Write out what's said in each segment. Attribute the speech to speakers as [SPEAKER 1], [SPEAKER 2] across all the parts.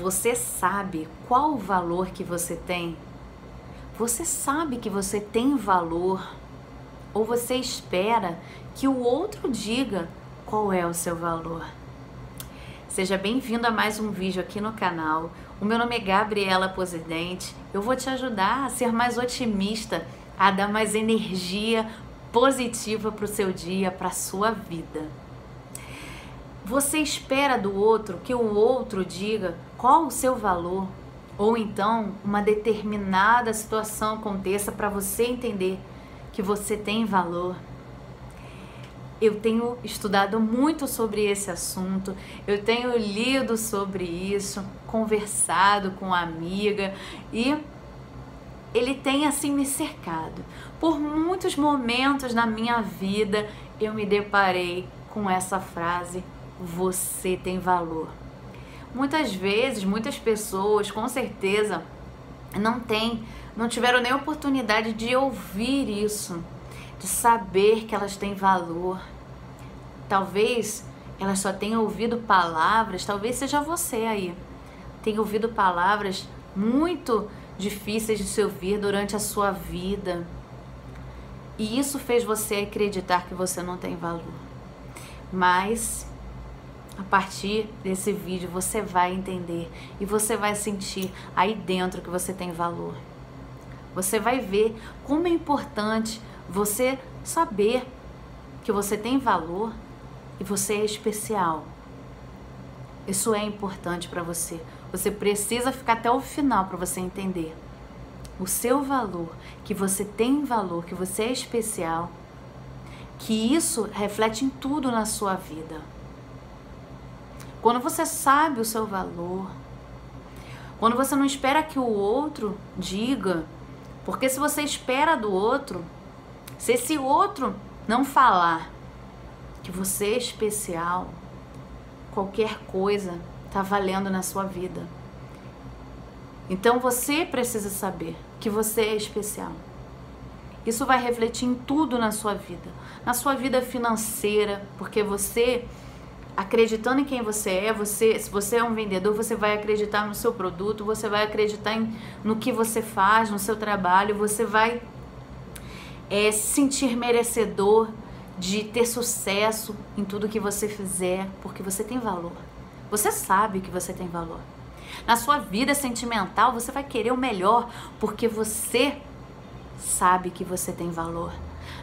[SPEAKER 1] Você sabe qual o valor que você tem? Você sabe que você tem valor? Ou você espera que o outro diga qual é o seu valor? Seja bem-vindo a mais um vídeo aqui no canal. O meu nome é Gabriela Posidente. Eu vou te ajudar a ser mais otimista, a dar mais energia positiva para o seu dia, para a sua vida. Você espera do outro que o outro diga qual o seu valor, ou então uma determinada situação aconteça para você entender que você tem valor. Eu tenho estudado muito sobre esse assunto, eu tenho lido sobre isso, conversado com uma amiga e ele tem assim me cercado. Por muitos momentos na minha vida eu me deparei com essa frase: você tem valor. Muitas vezes, muitas pessoas, com certeza, não têm, não tiveram nem oportunidade de ouvir isso, de saber que elas têm valor. Talvez elas só tenham ouvido palavras, talvez seja você aí, tenha ouvido palavras muito difíceis de se ouvir durante a sua vida. E isso fez você acreditar que você não tem valor. Mas a partir desse vídeo você vai entender e você vai sentir aí dentro que você tem valor. Você vai ver como é importante você saber que você tem valor e você é especial. Isso é importante para você. Você precisa ficar até o final para você entender o seu valor, que você tem valor, que você é especial, que isso reflete em tudo na sua vida. Quando você sabe o seu valor, quando você não espera que o outro diga, porque se você espera do outro, se esse outro não falar que você é especial, qualquer coisa está valendo na sua vida. Então você precisa saber que você é especial. Isso vai refletir em tudo na sua vida, na sua vida financeira, porque você acreditando em quem você é, você, se você é um vendedor, você vai acreditar no seu produto, você vai acreditar em, no que você faz, no seu trabalho, você vai é, se sentir merecedor de ter sucesso em tudo que você fizer, porque você tem valor. Você sabe que você tem valor. Na sua vida sentimental, você vai querer o melhor, porque você sabe que você tem valor.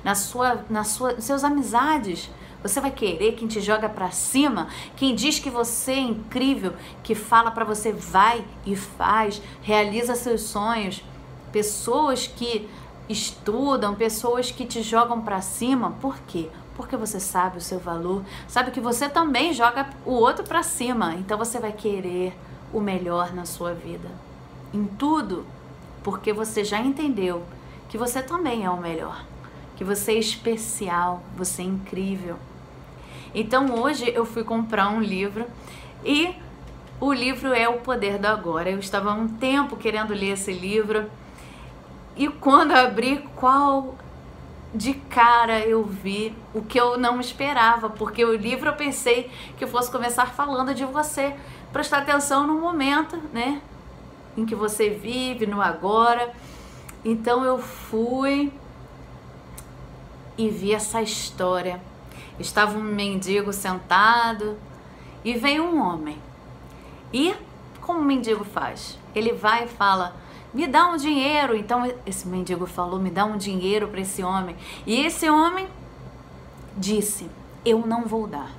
[SPEAKER 1] Na sua, na sua, seus amizades, você vai querer quem te joga para cima, quem diz que você é incrível, que fala para você vai e faz, realiza seus sonhos. Pessoas que estudam, pessoas que te jogam para cima, por quê? Porque você sabe o seu valor, sabe que você também joga o outro para cima, então você vai querer o melhor na sua vida. Em tudo, porque você já entendeu que você também é o melhor que você é especial, você é incrível. Então hoje eu fui comprar um livro e o livro é O Poder do Agora. Eu estava há um tempo querendo ler esse livro e quando abri, qual de cara eu vi o que eu não esperava, porque o livro eu pensei que eu fosse começar falando de você, prestar atenção no momento, né, em que você vive, no agora. Então eu fui e vi essa história. Estava um mendigo sentado e veio um homem. E como o mendigo faz? Ele vai e fala: "Me dá um dinheiro". Então esse mendigo falou: "Me dá um dinheiro para esse homem". E esse homem disse: "Eu não vou dar.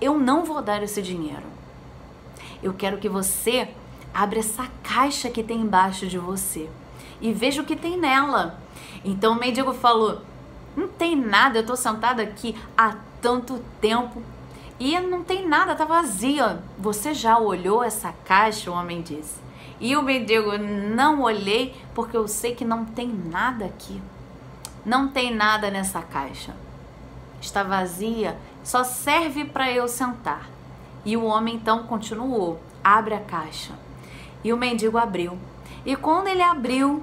[SPEAKER 1] Eu não vou dar esse dinheiro. Eu quero que você abra essa caixa que tem embaixo de você e veja o que tem nela". Então o mendigo falou: não tem nada, eu tô sentada aqui há tanto tempo e não tem nada, tá vazia. Você já olhou essa caixa? O homem disse. E o mendigo, não olhei porque eu sei que não tem nada aqui. Não tem nada nessa caixa. Está vazia, só serve para eu sentar. E o homem então continuou: abre a caixa. E o mendigo abriu. E quando ele abriu,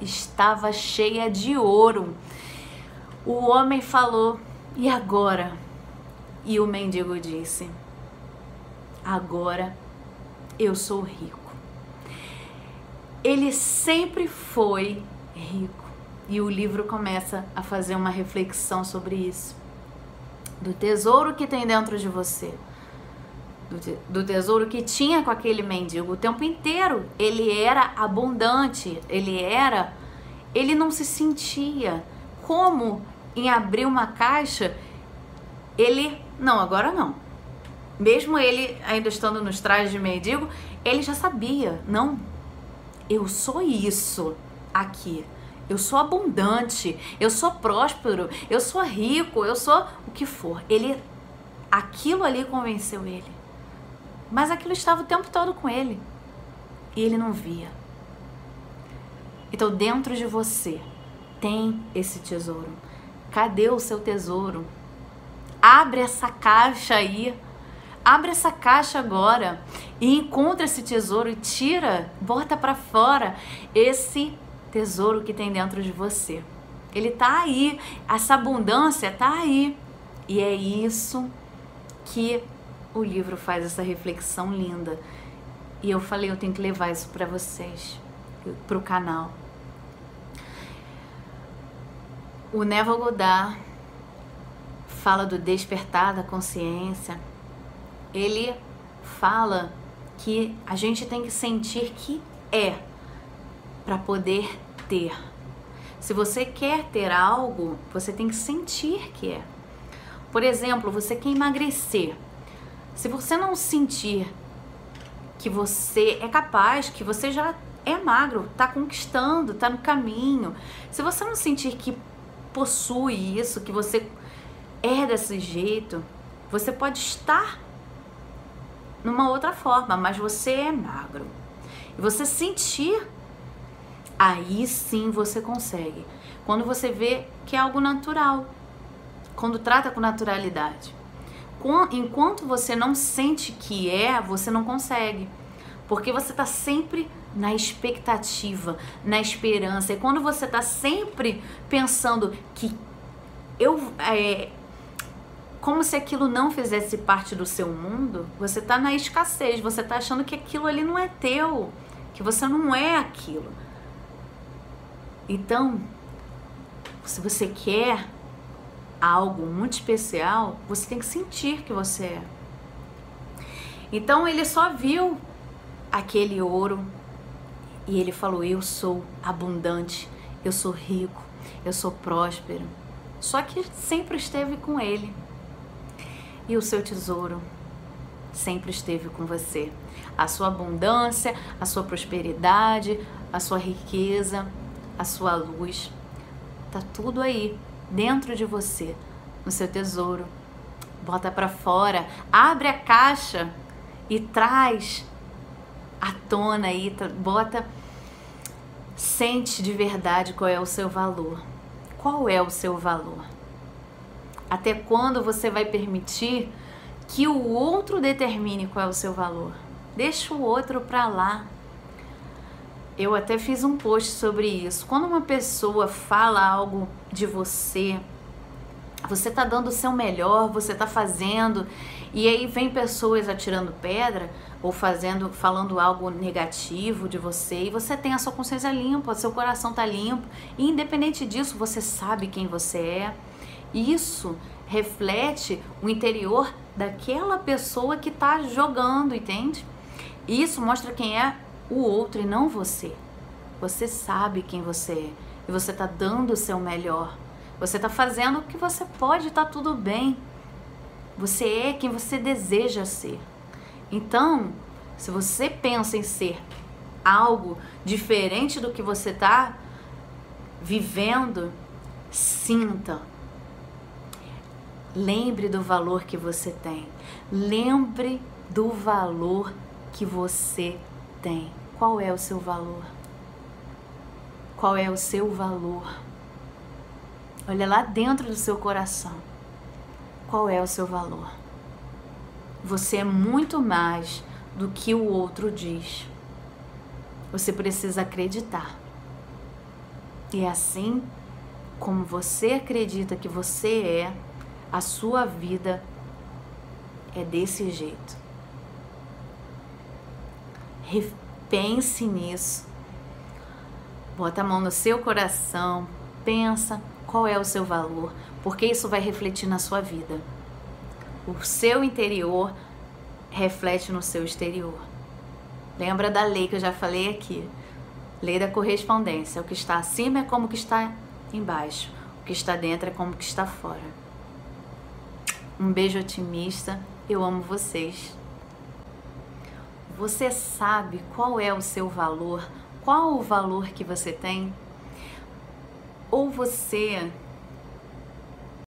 [SPEAKER 1] estava cheia de ouro. O homem falou: E agora? E o mendigo disse: Agora eu sou rico. Ele sempre foi rico. E o livro começa a fazer uma reflexão sobre isso. Do tesouro que tem dentro de você. Do, tesouro que tinha com aquele mendigo o tempo inteiro. Ele era abundante, ele era. Ele não se sentia como em abrir uma caixa. Ele. Não, agora não. Mesmo ele ainda estando nos trajes de mendigo, ele já sabia. Não, eu sou isso aqui. Eu sou abundante, eu sou próspero, eu sou rico, eu sou o que for. Ele aquilo ali convenceu ele. Mas aquilo estava o tempo todo com ele. E ele não via. Então, dentro de você tem esse tesouro. Cadê o seu tesouro? Abre essa caixa aí. Abre essa caixa agora e encontra esse tesouro e tira, bota para fora esse tesouro que tem dentro de você. Ele tá aí, essa abundância tá aí. E é isso que o livro faz essa reflexão linda. E eu falei, eu tenho que levar isso para vocês, para o canal. O Neville Goddard fala do despertar da consciência. Ele fala que a gente tem que sentir que é para poder ter. Se você quer ter algo, você tem que sentir que é. Por exemplo, você quer emagrecer. Se você não sentir que você é capaz, que você já é magro, está conquistando, está no caminho. Se você não sentir que possui isso, que você é desse jeito, você pode estar numa outra forma, mas você é magro. E você sentir, aí sim você consegue. Quando você vê que é algo natural, quando trata com naturalidade. Enquanto você não sente que é, você não consegue. Porque você está sempre na expectativa, na esperança. E quando você está sempre pensando que eu. É, como se aquilo não fizesse parte do seu mundo, você está na escassez, você está achando que aquilo ali não é teu, que você não é aquilo. Então, se você quer algo muito especial, você tem que sentir que você é. Então ele só viu aquele ouro e ele falou: Eu sou abundante, eu sou rico, eu sou próspero. Só que sempre esteve com ele. E o seu tesouro sempre esteve com você. A sua abundância, a sua prosperidade, a sua riqueza, a sua luz. Tá tudo aí dentro de você, no seu tesouro. Bota para fora, abre a caixa e traz à tona aí, bota sente de verdade qual é o seu valor. Qual é o seu valor? Até quando você vai permitir que o outro determine qual é o seu valor? Deixa o outro para lá. Eu até fiz um post sobre isso. Quando uma pessoa fala algo de você, você tá dando o seu melhor, você tá fazendo, e aí vem pessoas atirando pedra ou fazendo, falando algo negativo de você, e você tem a sua consciência limpa, seu coração tá limpo, e independente disso, você sabe quem você é. Isso reflete o interior daquela pessoa que tá jogando, entende? Isso mostra quem é o outro e não você. Você sabe quem você é e você está dando o seu melhor. Você está fazendo o que você pode, está tudo bem. Você é quem você deseja ser. Então, se você pensa em ser algo diferente do que você está vivendo, sinta. Lembre do valor que você tem. Lembre do valor que você tem. Qual é o seu valor? Qual é o seu valor? Olha lá dentro do seu coração. Qual é o seu valor? Você é muito mais do que o outro diz. Você precisa acreditar. E é assim como você acredita que você é, a sua vida é desse jeito. Pense nisso. Bota a mão no seu coração, pensa qual é o seu valor, porque isso vai refletir na sua vida. O seu interior reflete no seu exterior. Lembra da lei que eu já falei aqui? Lei da correspondência. O que está acima é como que está embaixo. O que está dentro é como que está fora. Um beijo otimista. Eu amo vocês. Você sabe qual é o seu valor? Qual o valor que você tem? Ou você